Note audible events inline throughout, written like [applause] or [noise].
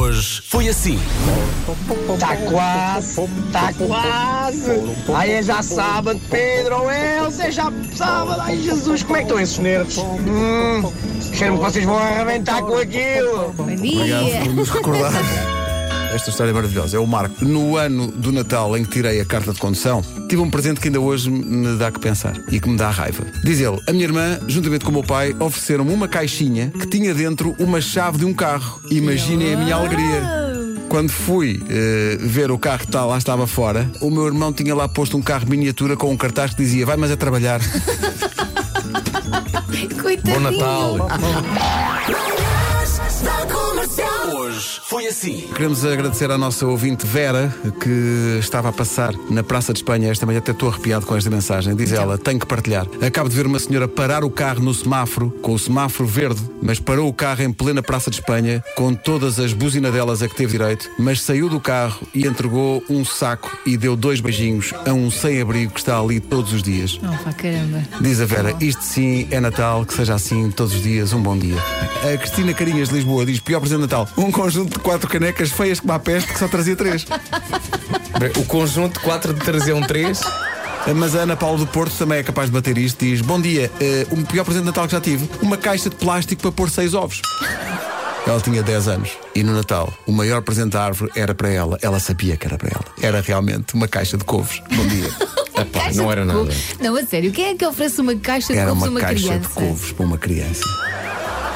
Hoje foi assim. Tá quase, tá quase. Aí é já sábado, Pedro, Elsa, é já sábado. Ai, Jesus, como é que estão esses nervos? Hum, cheiro-me que vocês vão arrebentar com aquilo. Bom Obrigado dia. por nos recordar. [laughs] Esta história é maravilhosa. É o Marco. No ano do Natal em que tirei a carta de condução, tive um presente que ainda hoje me dá que pensar e que me dá raiva. Diz ele: A minha irmã, juntamente com o meu pai, ofereceram-me uma caixinha que tinha dentro uma chave de um carro. Imaginem a minha alegria. Quando fui eh, ver o carro que tá, lá estava fora, o meu irmão tinha lá posto um carro miniatura com um cartaz que dizia: Vai, mas a trabalhar. [laughs] Coitadinho. Bom Natal. Hoje foi assim. Queremos agradecer à nossa ouvinte Vera, que estava a passar na Praça de Espanha esta manhã. Até estou arrepiado com esta mensagem. Diz ela: tenho que partilhar. Acabo de ver uma senhora parar o carro no semáforo, com o semáforo verde, mas parou o carro em plena Praça de Espanha, com todas as buzinadelas a que teve direito, mas saiu do carro e entregou um saco e deu dois beijinhos a um sem-abrigo que está ali todos os dias. Oh, pá, caramba. Diz a Vera, isto sim é Natal, que seja assim todos os dias, um bom dia. A Cristina Carinhas de Lisboa diz, pior presente de Natal, um conjunto de quatro canecas feias como a peste que só trazia três. O conjunto de 4 de 3 é um 3. Mas a Ana Paula do Porto também é capaz de bater isto, diz, bom dia, eh, o pior presente de Natal que já tive, uma caixa de plástico para pôr seis ovos. Ela tinha 10 anos e no Natal o maior presente da árvore era para ela. Ela sabia que era para ela. Era realmente uma caixa de couves. Bom dia. [laughs] Epá, não era couve- nada. Não, a sério, quem é que oferece uma caixa de Era couves a uma uma caixa criança? de couves para uma criança.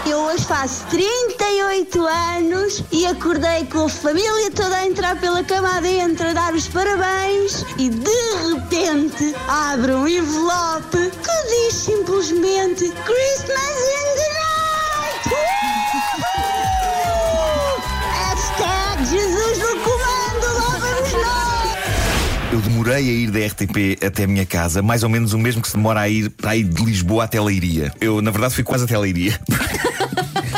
Eu hoje faço 38 anos e acordei com a família toda a entrar pela cama adentro a dar os parabéns e de repente abre um envelope que diz simplesmente Christmas in the night! Hashtag Jesus no comando, lá vamos nós! Eu demorei a ir da RTP até a minha casa, mais ou menos o mesmo que se demora a ir para ir de Lisboa até Leiria. Eu, na verdade, fui quase até Leiria.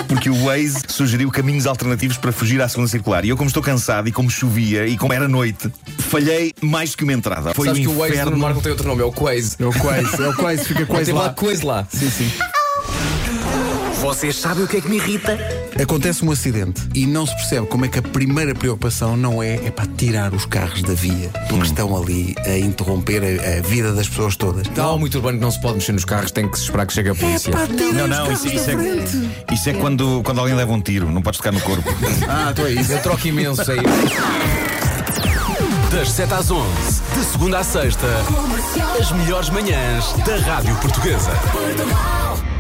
Porque o Waze sugeriu caminhos alternativos para fugir à segunda circular. E eu, como estou cansado e como chovia e como era noite, falhei mais do que uma entrada. Foi Sabes um que o Waze inferno. no Marco tem outro nome, é o Quaze. É o quase, é o quase, fica quase Tem lá lá. Quaze lá. Sim, sim. Vocês sabem o que é que me irrita? Acontece um acidente e não se percebe como é que a primeira preocupação não é, é para tirar os carros da via, porque estão ali a interromper a, a vida das pessoas todas. Não há muito urbano que não se pode mexer nos carros, tem que se esperar que chegue a polícia. Não, não, isso, isso é, isso é quando, quando alguém leva um tiro, não podes tocar no corpo. [laughs] Ah, tu é isso. Eu troco imenso aí. Das 7 às 11, de segunda à sexta, as melhores manhãs da Rádio Portuguesa. Portugal.